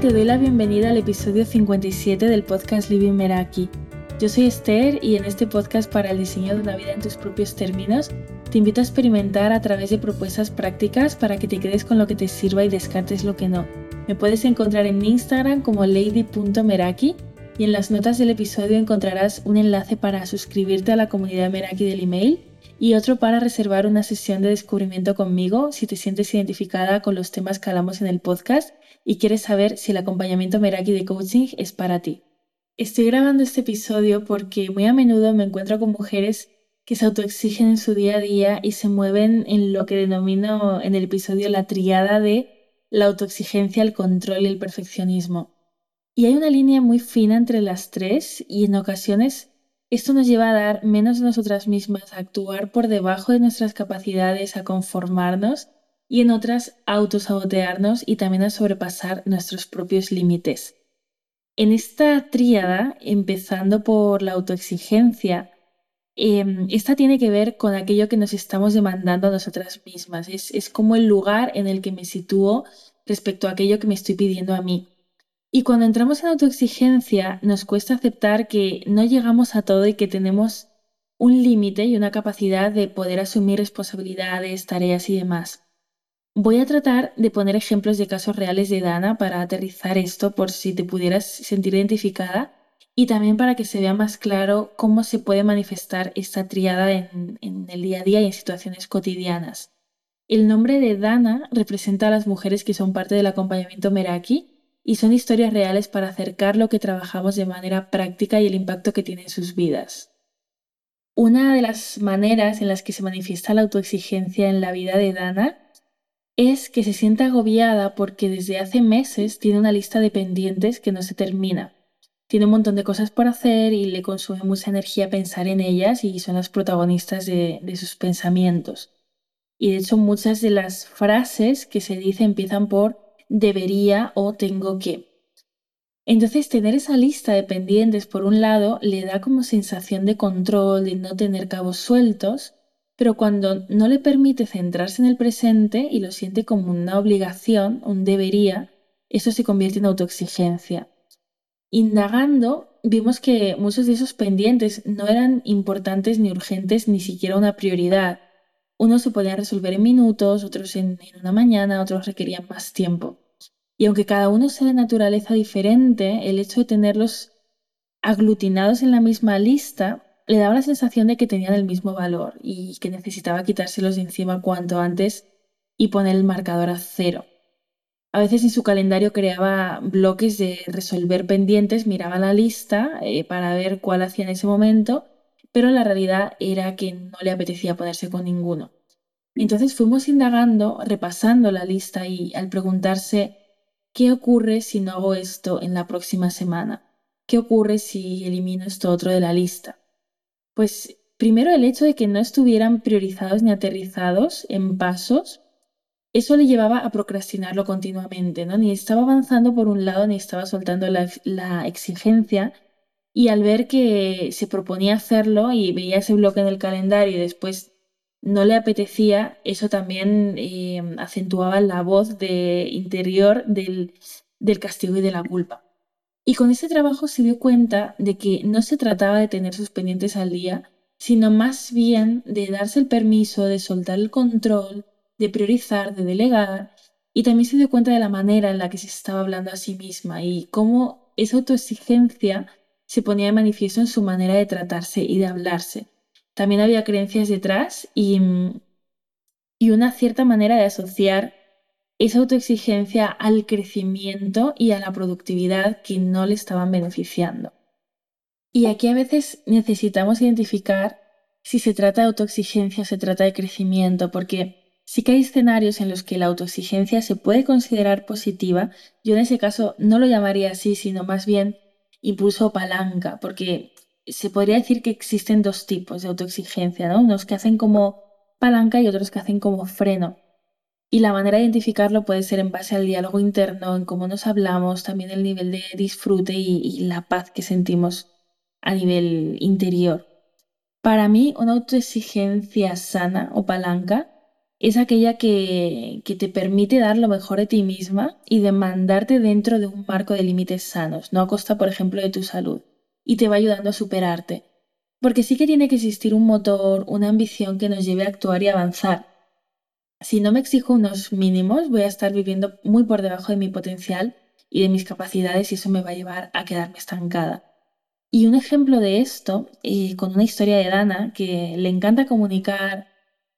Te doy la bienvenida al episodio 57 del podcast Living Meraki. Yo soy Esther y en este podcast para el diseño de una vida en tus propios términos, te invito a experimentar a través de propuestas prácticas para que te quedes con lo que te sirva y descartes lo que no. Me puedes encontrar en Instagram como lady.meraki y en las notas del episodio encontrarás un enlace para suscribirte a la comunidad Meraki del email y otro para reservar una sesión de descubrimiento conmigo si te sientes identificada con los temas que hablamos en el podcast y quieres saber si el acompañamiento Meraki de coaching es para ti. Estoy grabando este episodio porque muy a menudo me encuentro con mujeres que se autoexigen en su día a día y se mueven en lo que denomino en el episodio la triada de la autoexigencia, el control y el perfeccionismo. Y hay una línea muy fina entre las tres y en ocasiones esto nos lleva a dar menos de nosotras mismas, a actuar por debajo de nuestras capacidades, a conformarnos y en otras autosabotearnos y también a sobrepasar nuestros propios límites. En esta tríada, empezando por la autoexigencia, em, esta tiene que ver con aquello que nos estamos demandando a nosotras mismas. Es, es como el lugar en el que me sitúo respecto a aquello que me estoy pidiendo a mí. Y cuando entramos en autoexigencia, nos cuesta aceptar que no llegamos a todo y que tenemos un límite y una capacidad de poder asumir responsabilidades, tareas y demás. Voy a tratar de poner ejemplos de casos reales de Dana para aterrizar esto por si te pudieras sentir identificada y también para que se vea más claro cómo se puede manifestar esta triada en, en el día a día y en situaciones cotidianas. El nombre de Dana representa a las mujeres que son parte del acompañamiento Meraki y son historias reales para acercar lo que trabajamos de manera práctica y el impacto que tiene en sus vidas. Una de las maneras en las que se manifiesta la autoexigencia en la vida de Dana es que se sienta agobiada porque desde hace meses tiene una lista de pendientes que no se termina. Tiene un montón de cosas por hacer y le consume mucha energía pensar en ellas y son las protagonistas de, de sus pensamientos. Y de hecho muchas de las frases que se dice empiezan por debería o tengo que. Entonces, tener esa lista de pendientes, por un lado, le da como sensación de control, de no tener cabos sueltos, pero cuando no le permite centrarse en el presente y lo siente como una obligación, un debería, eso se convierte en autoexigencia. Indagando, vimos que muchos de esos pendientes no eran importantes ni urgentes, ni siquiera una prioridad, unos se podían resolver en minutos, otros en, una mañana, otros requerían más tiempo. Y aunque cada uno sea de naturaleza diferente, el hecho de tenerlos aglutinados en la misma lista le daba la sensación de que tenían el mismo valor y que necesitaba quitárselos de encima cuanto antes y poner el marcador a cero. A veces en su calendario creaba bloques de resolver pendientes, miraba la lista eh, para ver cuál hacía en ese momento pero la realidad era que no le apetecía ponerse con ninguno. Entonces fuimos indagando, repasando la lista y al preguntarse, ¿qué ocurre si no hago esto en la próxima semana? ¿Qué ocurre si elimino esto otro de la lista? Pues primero el hecho de que no estuvieran priorizados ni aterrizados en pasos, eso le llevaba a procrastinarlo continuamente, ¿no? Ni estaba avanzando por un lado ni estaba soltando la, exigencia y al ver que se proponía hacerlo y veía ese bloque en el calendario y después no le apetecía, eso también eh, acentuaba la voz de interior del castigo y de la culpa. Y con ese trabajo se dio cuenta de que no se trataba de tener sus pendientes al día, sino más bien de darse el permiso, de soltar el control, de priorizar, de delegar, y también se dio cuenta de la manera en la que se estaba hablando a sí misma y cómo esa autoexigencia se ponía de manifiesto en su manera de tratarse y de hablarse. También había creencias detrás y, y una cierta manera de asociar esa autoexigencia al crecimiento y a la productividad que no le estaban beneficiando. Y aquí a veces necesitamos identificar si se trata de autoexigencia o se trata de crecimiento, porque sí que hay escenarios en los que la autoexigencia se puede considerar positiva, yo en ese caso no lo llamaría así, sino más bien impulso palanca, porque se podría decir que existen dos tipos de autoexigencia, ¿no? Unos que hacen como palanca y otros que hacen como freno. Y la manera de identificarlo puede ser en base al diálogo interno, en cómo nos hablamos, también el nivel de disfrute y, la paz que sentimos a nivel interior. Para mí, una autoexigencia sana o palanca es aquella que, que, te permite dar lo mejor de ti misma y demandarte dentro de un marco de límites sanos, no a costa, por ejemplo, de tu salud, y te va ayudando a superarte. Porque sí que tiene que existir un motor, una ambición que nos lleve a actuar y avanzar. Si no me exijo unos mínimos, voy a estar viviendo muy por debajo de mi potencial y de mis capacidades y eso me va a llevar a quedarme estancada. Y un ejemplo de esto, eh, con una historia de Dana, que le encanta comunicar,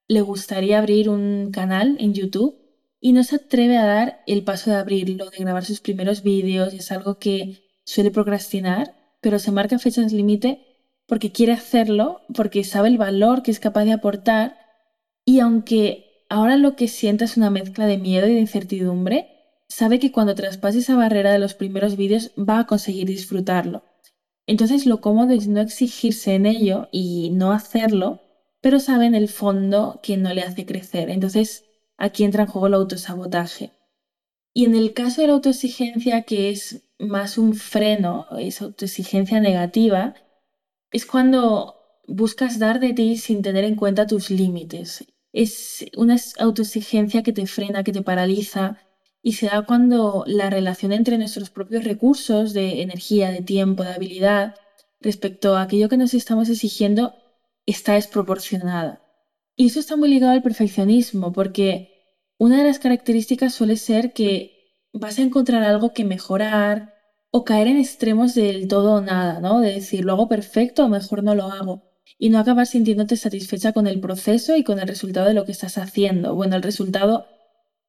le gustaría abrir un canal en YouTube y no se atreve a dar el paso de abrirlo, de grabar sus primeros vídeos, es algo que suele procrastinar, pero se marca fechas límite porque quiere hacerlo, porque sabe el valor que es capaz de aportar y aunque ahora lo que sienta es una mezcla de miedo y de incertidumbre, sabe que cuando traspase esa barrera de los primeros vídeos va a conseguir disfrutarlo. Entonces lo cómodo es no exigirse en ello y no hacerlo, pero sabe en el fondo que no le hace crecer. Entonces aquí entra en juego el autosabotaje. Y en el caso de la autoexigencia, que es más un freno, es autoexigencia negativa, es cuando buscas dar de ti sin tener en cuenta tus límites. Es una autoexigencia que te frena, que te paraliza, y se da cuando la relación entre nuestros propios recursos de energía, de tiempo, de habilidad, respecto a aquello que nos estamos exigiendo, está desproporcionada. Y eso está muy ligado al perfeccionismo, porque una de las características suele ser que vas a encontrar algo que mejorar o caer en extremos del todo o nada, ¿no? De decir, lo hago perfecto o mejor no lo hago. Y no acabar sintiéndote satisfecha con el proceso y con el resultado de lo que estás haciendo. Bueno, el resultado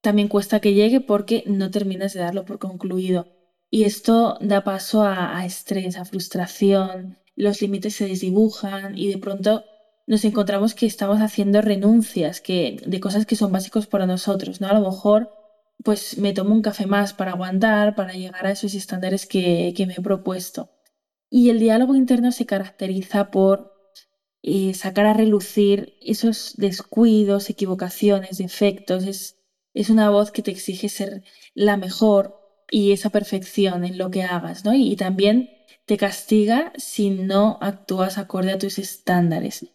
también cuesta que llegue porque no terminas de darlo por concluido. Y esto da paso a, estrés, a frustración, los límites se desdibujan y de pronto nos encontramos que estamos haciendo renuncias que, de cosas que son básicos para nosotros, ¿no? A lo mejor pues me tomo un café más para aguantar, para llegar a esos estándares que, me he propuesto. Y el diálogo interno se caracteriza por eh, sacar a relucir esos descuidos, equivocaciones, defectos, es es una voz que te exige ser la mejor y esa perfección en lo que hagas, ¿no? Y, también te castiga si no actúas acorde a tus estándares.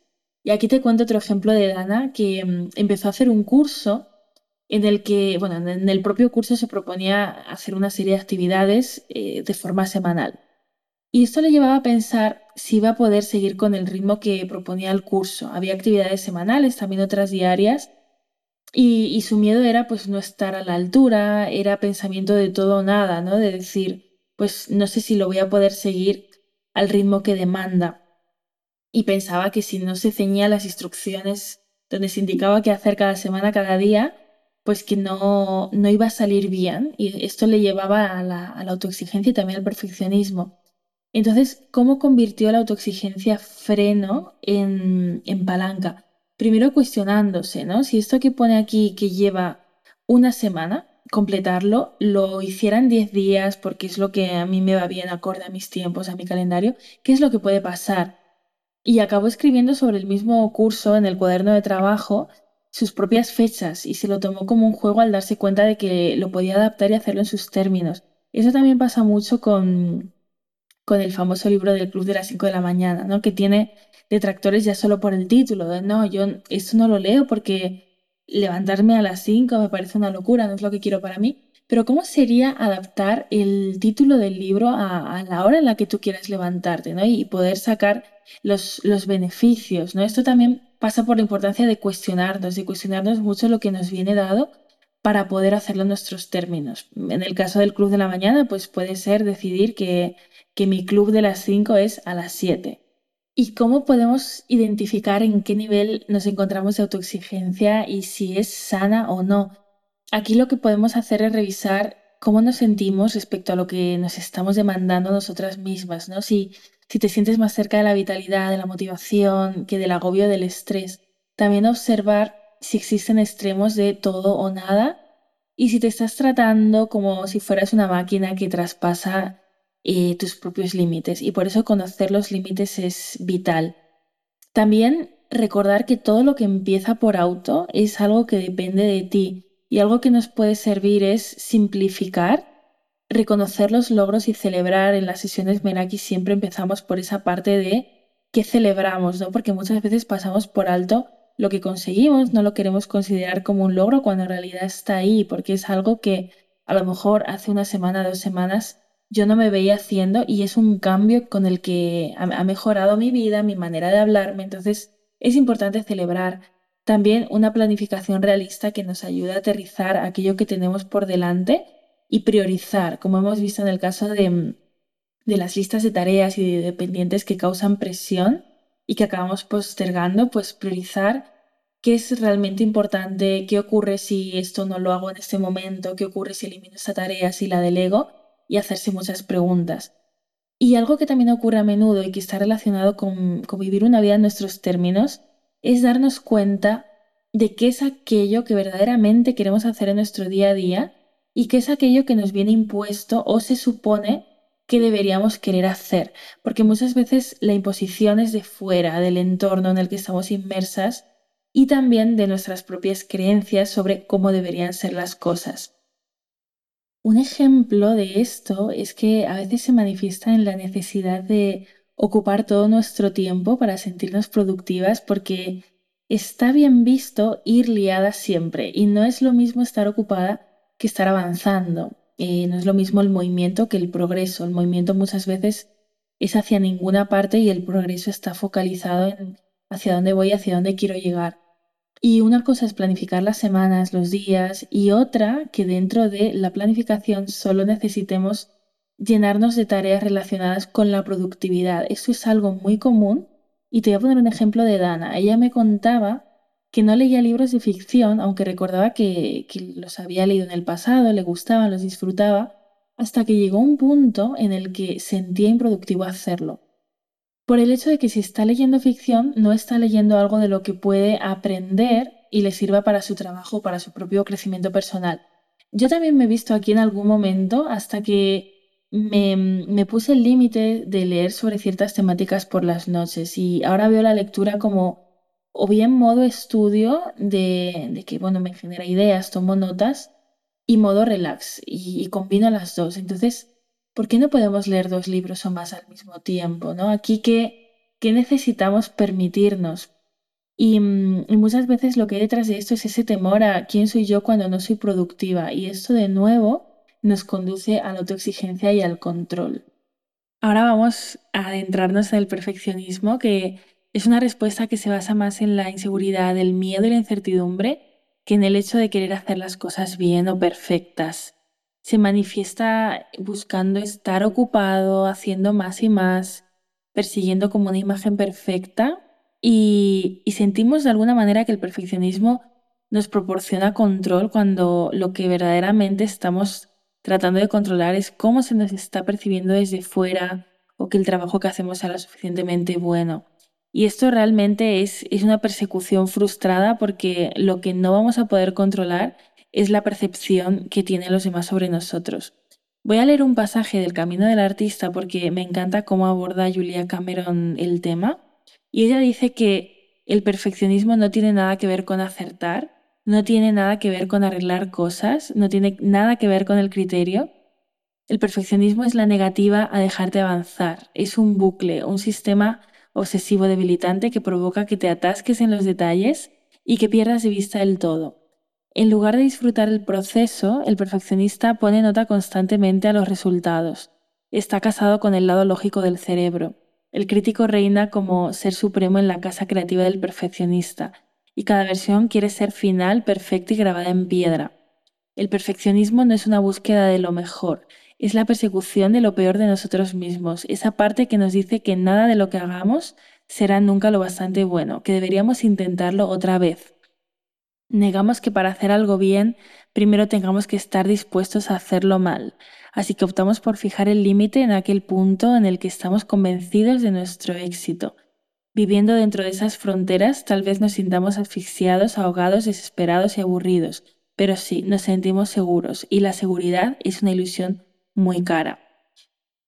Y aquí te cuento otro ejemplo de Dana que mm, empezó a hacer un curso en el que, bueno, en el propio curso se proponía hacer una serie de actividades eh, de forma semanal. Y esto le llevaba a pensar si iba a poder seguir con el ritmo que proponía el curso. Había actividades semanales, también otras diarias, y, su miedo era pues no estar a la altura, era pensamiento de todo o nada, ¿no? De decir, pues no sé si lo voy a poder seguir al ritmo que demanda. Y pensaba que si no se ceñía las instrucciones donde se indicaba qué hacer cada semana, cada día, pues que no, no iba a salir bien. Y esto le llevaba a la, a la autoexigencia y también al perfeccionismo. Entonces, ¿cómo convirtió la autoexigencia freno en, en palanca? primero cuestionándose, ¿no? Si esto que pone aquí que lleva una semana, completarlo, lo hiciera en 10 días porque es lo que a mí me va bien acorde a mis tiempos, a mi calendario, ¿qué es lo que puede pasar? Y acabó escribiendo sobre el mismo curso en el cuaderno de trabajo sus propias fechas y se lo tomó como un juego al darse cuenta de que lo podía adaptar y hacerlo en sus términos. Eso también pasa mucho con, con el famoso libro del Club de las 5 de la mañana, ¿no? que tiene detractores ya solo por el título, no, yo esto no lo leo porque levantarme a las 5 me parece una locura, no es lo que quiero para mí. Pero ¿cómo sería adaptar el título del libro a, la hora en la que tú quieras levantarte ¿no? y poder sacar los, los beneficios? ¿no? Esto también pasa por la importancia de cuestionarnos, de cuestionarnos mucho lo que nos viene dado para poder hacerlo en nuestros términos. En el caso del club de la mañana, pues puede ser decidir que, que mi club de las 5 es a las 7 ¿Y cómo podemos identificar en qué nivel nos encontramos de autoexigencia y si es sana o no? Aquí lo que podemos hacer es revisar cómo nos sentimos respecto a lo que nos estamos demandando nosotras mismas, ¿no? Si, si te sientes más cerca de la vitalidad, de la motivación, que del agobio del estrés. También observar si existen extremos de todo o nada y si te estás tratando como si fueras una máquina que traspasa y tus propios límites y por eso conocer los límites es vital. También recordar que todo lo que empieza por auto es algo que depende de ti y algo que nos puede servir es simplificar, reconocer los logros y celebrar. En las sesiones Meraki siempre empezamos por esa parte de qué celebramos, ¿no? Porque muchas veces pasamos por alto lo que conseguimos no lo queremos considerar como un logro cuando en realidad está ahí, porque es algo que a lo mejor hace una semana, dos semanas, yo no me veía haciendo y es un cambio con el que ha mejorado mi vida, mi manera de hablarme. Entonces es importante celebrar también una planificación realista que nos ayude a aterrizar aquello que tenemos por delante y priorizar, como hemos visto en el caso de, de las listas de tareas y de dependientes que causan presión y que acabamos postergando, pues priorizar qué es realmente importante, qué ocurre si esto no lo hago en este momento, qué ocurre si elimino esta tarea, si la delego y hacerse muchas preguntas. Y algo que también ocurre a menudo y que está relacionado con, con vivir una vida en nuestros términos es darnos cuenta de qué es aquello que verdaderamente queremos hacer en nuestro día a día y qué es aquello que nos viene impuesto o se supone que deberíamos querer hacer, porque muchas veces la imposición es de fuera, del entorno en el que estamos inmersas y también de nuestras propias creencias sobre cómo deberían ser las cosas. Un ejemplo de esto es que a veces se manifiesta en la necesidad de ocupar todo nuestro tiempo para sentirnos productivas porque está bien visto ir liada siempre y no es lo mismo estar ocupada que estar avanzando. Eh, no es lo mismo el movimiento que el progreso. El movimiento muchas veces es hacia ninguna parte y el progreso está focalizado en hacia dónde voy, hacia dónde quiero llegar. Y una cosa es planificar las semanas, los días, y otra que dentro de la planificación solo necesitemos llenarnos de tareas relacionadas con la productividad. Esto es algo muy común y te voy a poner un ejemplo de Dana. Ella me contaba que no leía libros de ficción, aunque recordaba que, los había leído en el pasado, le gustaban, los disfrutaba, hasta que llegó un punto en el que sentía improductivo hacerlo. Por el hecho de que si está leyendo ficción, no está leyendo algo de lo que puede aprender y le sirva para su trabajo, para su propio crecimiento personal. Yo también me he visto aquí en algún momento hasta que me, me puse el límite de leer sobre ciertas temáticas por las noches y ahora veo la lectura como o bien modo estudio de, que, bueno, me genera ideas, tomo notas, y modo relax, y, combino las dos. Entonces, ¿por qué no podemos leer dos libros o más al mismo tiempo? ¿no? Aquí, ¿qué, qué necesitamos permitirnos? Y, mm, y, muchas veces lo que hay detrás de esto es ese temor a quién soy yo cuando no soy productiva. Y esto de nuevo nos conduce a la autoexigencia y al control. Ahora vamos a adentrarnos en el perfeccionismo, que es una respuesta que se basa más en la inseguridad, el miedo y la incertidumbre que en el hecho de querer hacer las cosas bien o perfectas. Se manifiesta buscando estar ocupado, haciendo más y más, persiguiendo como una imagen perfecta y, sentimos de alguna manera que el perfeccionismo nos proporciona control cuando lo que verdaderamente estamos tratando de controlar es cómo se nos está percibiendo desde fuera o que el trabajo que hacemos sea lo suficientemente bueno. Y esto realmente es, es una persecución frustrada porque lo que no vamos a poder controlar es la percepción que tienen los demás sobre nosotros. Voy a leer un pasaje del Camino del Artista porque me encanta cómo aborda Julia Cameron el tema. Y ella dice que el perfeccionismo no tiene nada que ver con acertar, no tiene nada que ver con arreglar cosas, no tiene nada que ver con el criterio. El perfeccionismo es la negativa a dejarte avanzar, es un bucle, un sistema obsesivo debilitante que provoca que te atasques en los detalles y que pierdas de vista el todo. En lugar de disfrutar el proceso, el perfeccionista pone nota constantemente a los resultados. Está casado con el lado lógico del cerebro. El crítico reina como ser supremo en la casa creativa del perfeccionista, y cada versión quiere ser final, perfecta y grabada en piedra. El perfeccionismo no es una búsqueda de lo mejor, es la persecución de lo peor de nosotros mismos, esa parte que nos dice que nada de lo que hagamos será nunca lo bastante bueno, que deberíamos intentarlo otra vez. Negamos que para hacer algo bien, primero tengamos que estar dispuestos a hacerlo mal, así que optamos por fijar el límite en aquel punto en el que estamos convencidos de nuestro éxito. Viviendo dentro de esas fronteras, tal vez nos sintamos asfixiados, ahogados, desesperados y aburridos, pero sí, nos sentimos seguros, y la seguridad es una ilusión muy cara.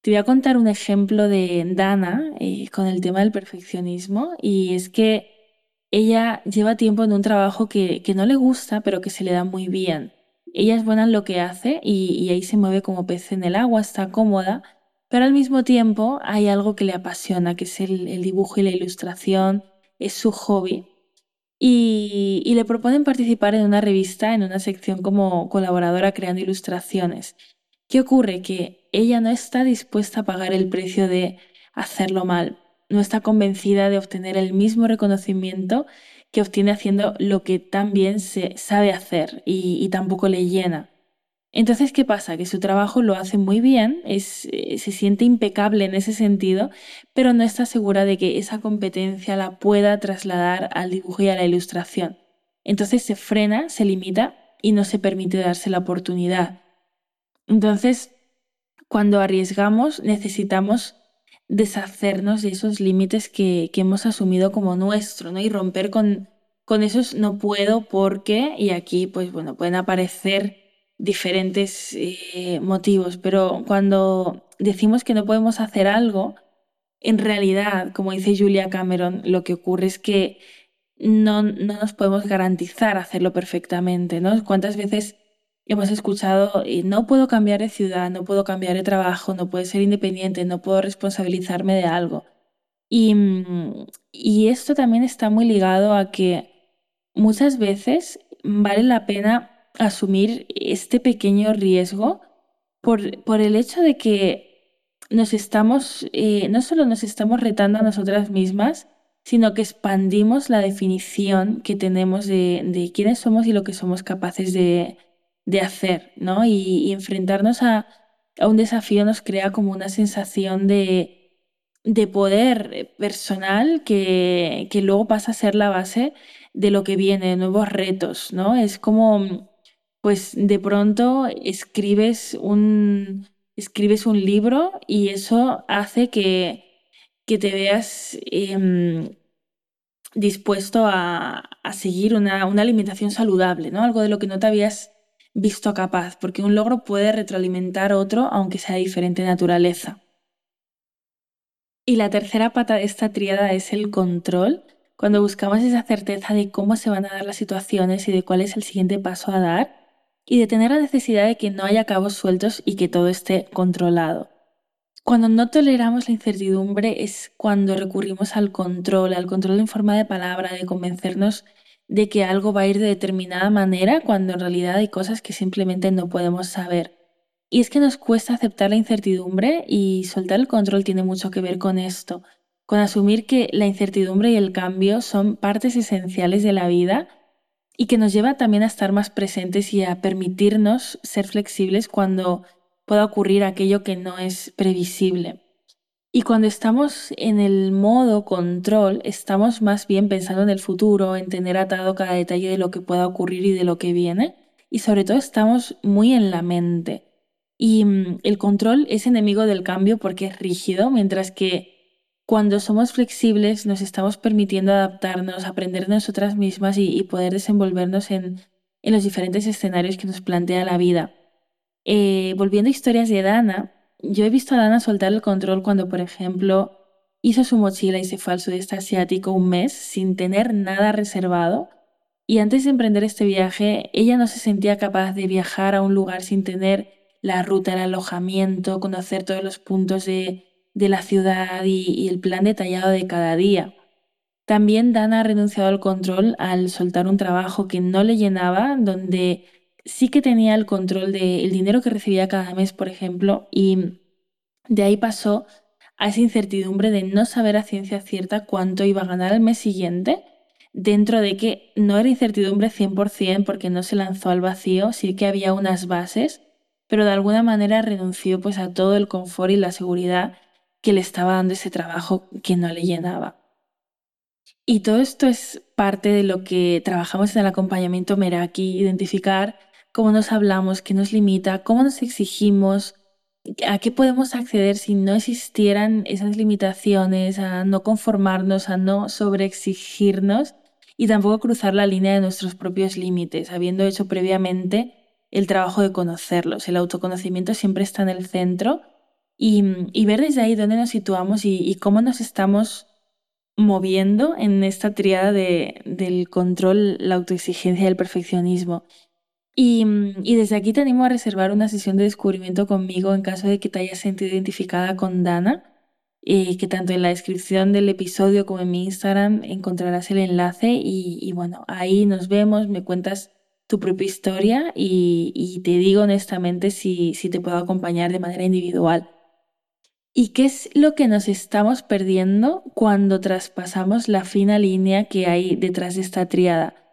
Te voy a contar un ejemplo de Dana eh, con el tema del perfeccionismo y es que ella lleva tiempo en un trabajo que, no le gusta pero que se le da muy bien. Ella es buena en lo que hace y, ahí se mueve como pez en el agua, está cómoda, pero al mismo tiempo hay algo que le apasiona, que es el, dibujo y la ilustración, es su hobby. y, y le proponen participar en una revista, en una sección como colaboradora creando ilustraciones. ¿Qué ocurre? Que ella no está dispuesta a pagar el precio de hacerlo mal, no está convencida de obtener el mismo reconocimiento que obtiene haciendo lo que tan bien se sabe hacer y, tampoco le llena. Entonces, ¿qué pasa? Que su trabajo lo hace muy bien, eh, se siente impecable en ese sentido, pero no está segura de que esa competencia la pueda trasladar al dibujo y a la ilustración. Entonces se frena, se limita y no se permite darse la oportunidad. Entonces, cuando arriesgamos, necesitamos deshacernos de esos límites que, hemos asumido como nuestro, ¿no? Y romper con, con esos no puedo porque, y aquí, pues bueno, pueden aparecer diferentes eh, motivos, pero cuando decimos que no podemos hacer algo, en realidad, como dice Julia Cameron, lo que ocurre es que no, no nos podemos garantizar hacerlo perfectamente, ¿no? ¿Cuántas veces hemos escuchado, no puedo cambiar de ciudad, no puedo cambiar de trabajo, no puedo ser independiente, no puedo responsabilizarme de algo. Y, mm, y esto también está muy ligado a que muchas veces vale la pena asumir este pequeño riesgo por, por el hecho de que nos estamos, eh, no solo nos estamos retando a nosotras mismas, sino que expandimos la definición que tenemos de, de quiénes somos y lo que somos capaces de, de hacer, ¿no? Y, enfrentarnos a, un desafío nos crea como una sensación de, de poder personal que, que, luego pasa a ser la base de lo que viene, de nuevos retos, ¿no? Es como, pues de pronto escribes un, escribes un libro y eso hace que, que te veas em, dispuesto a, a seguir una, una, alimentación saludable, ¿no? Algo de lo que no te habías visto capaz, porque un logro puede retroalimentar otro aunque sea de diferente naturaleza. Y la tercera pata de esta tríada es el control, cuando buscamos esa certeza de cómo se van a dar las situaciones y de cuál es el siguiente paso a dar, y de tener la necesidad de que no haya cabos sueltos y que todo esté controlado. Cuando no toleramos la incertidumbre es cuando recurrimos al control, al control en forma de palabra, de convencernos de que algo va a ir de determinada manera cuando en realidad hay cosas que simplemente no podemos saber. Y es que nos cuesta aceptar la incertidumbre y soltar el control tiene mucho que ver con esto, con asumir que la incertidumbre y el cambio son partes esenciales de la vida y que nos lleva también a estar más presentes y a permitirnos ser flexibles cuando pueda ocurrir aquello que no es previsible. Y cuando estamos en el modo control, estamos más bien pensando en el futuro, en tener atado cada detalle de lo que pueda ocurrir y de lo que viene. Y sobre todo estamos muy en la mente. Y mm, el control es enemigo del cambio porque es rígido, mientras que cuando somos flexibles nos estamos permitiendo adaptarnos, aprender de nosotras mismas y, poder desenvolvernos en, los diferentes escenarios que nos plantea la vida. Eh, volviendo a historias de Dana, yo he visto a Dana soltar el control cuando, por ejemplo, hizo su mochila y se fue al sudeste asiático un mes sin tener nada reservado. Y antes de emprender este viaje, ella no se sentía capaz de viajar a un lugar sin tener la ruta, el alojamiento, conocer todos los puntos de, la ciudad y, y el plan detallado de cada día. También Dana ha renunciado al control al soltar un trabajo que no le llenaba, donde sí que tenía el control del dinero que recibía cada mes, por ejemplo, y de ahí pasó a esa incertidumbre de no saber a ciencia cierta cuánto iba a ganar el mes siguiente, dentro de que no era incertidumbre 100% porque no se lanzó al vacío, sí que había unas bases, pero de alguna manera renunció pues a todo el confort y la seguridad que le estaba dando ese trabajo que no le llenaba. Y todo esto es parte de lo que trabajamos en el acompañamiento Meraki, identificar cómo nos hablamos, qué nos limita, cómo nos exigimos, a qué podemos acceder si no existieran esas limitaciones, a no conformarnos, a no sobreexigirnos y tampoco cruzar la línea de nuestros propios límites, habiendo hecho previamente el trabajo de conocerlos. El autoconocimiento siempre está en el centro y, ver desde ahí dónde nos situamos y, cómo nos estamos moviendo en esta triada del control, la autoexigencia y el perfeccionismo. Mm, y, desde aquí te animo a reservar una sesión de descubrimiento conmigo en caso de que te hayas sentido identificada con Dana. eh, que tanto en la descripción del episodio como en mi Instagram encontrarás el enlace y, bueno, ahí nos vemos, me cuentas tu propia historia y, te digo honestamente si, si te puedo acompañar de manera individual. ¿Y qué es lo que nos estamos perdiendo cuando traspasamos la fina línea que hay detrás de esta triada?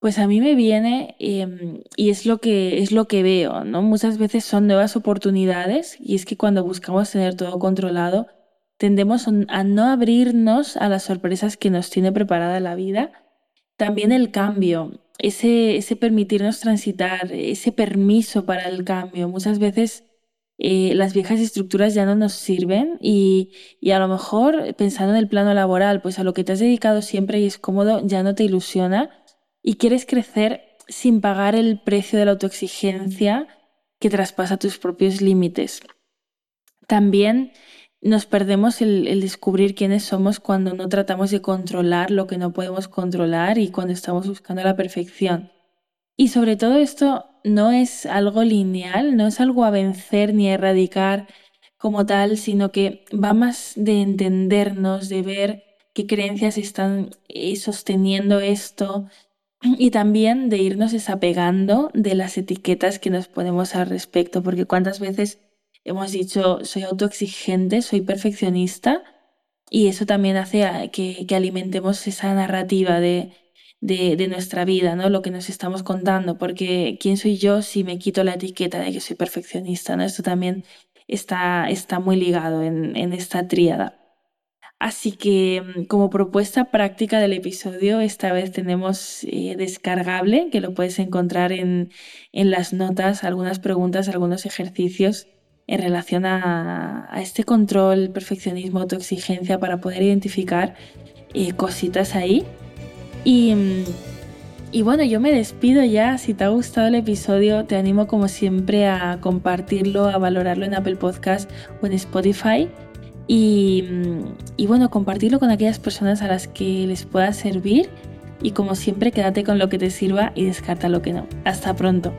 Pues a mí me viene em, y es lo que es lo que veo, ¿no? Muchas veces son nuevas oportunidades y es que cuando buscamos tener todo controlado, tendemos a no abrirnos a las sorpresas que nos tiene preparada la vida. También el cambio, ese, ese permitirnos transitar, ese permiso para el cambio. Muchas veces eh, las viejas estructuras ya no nos sirven y, y, a lo mejor pensando en el plano laboral, pues a lo que te has dedicado siempre y es cómodo ya no te ilusiona y quieres crecer sin pagar el precio de la autoexigencia que traspasa tus propios límites. También nos perdemos el, descubrir quiénes somos cuando no tratamos de controlar lo que no podemos controlar y cuando estamos buscando la perfección. Y sobre todo esto no es algo lineal, no es algo a vencer ni a erradicar como tal, sino que va más de entendernos, de ver qué creencias están eh, sosteniendo esto y también de irnos desapegando de las etiquetas que nos ponemos al respecto, porque cuántas veces hemos dicho, soy autoexigente, soy perfeccionista, y eso también hace que, alimentemos esa narrativa de, de, nuestra vida, ¿no? Lo que nos estamos contando, porque ¿quién soy yo si me quito la etiqueta de que soy perfeccionista, ¿no? Esto también está, está muy ligado en, en esta tríada. Así que mm, como propuesta práctica del episodio, esta vez tenemos eh, descargable, que lo puedes encontrar en, en las notas, algunas preguntas, algunos ejercicios en relación a, este control, perfeccionismo, autoexigencia para poder identificar eh, cositas ahí. Y, mm, y bueno, yo me despido ya. Si te ha gustado el episodio, te animo como siempre a compartirlo, a valorarlo en Apple Podcast o en Spotify. Y, bueno, compartirlo con aquellas personas a las que les pueda servir. Y como siempre, quédate con lo que te sirva y descarta lo que no. Hasta pronto.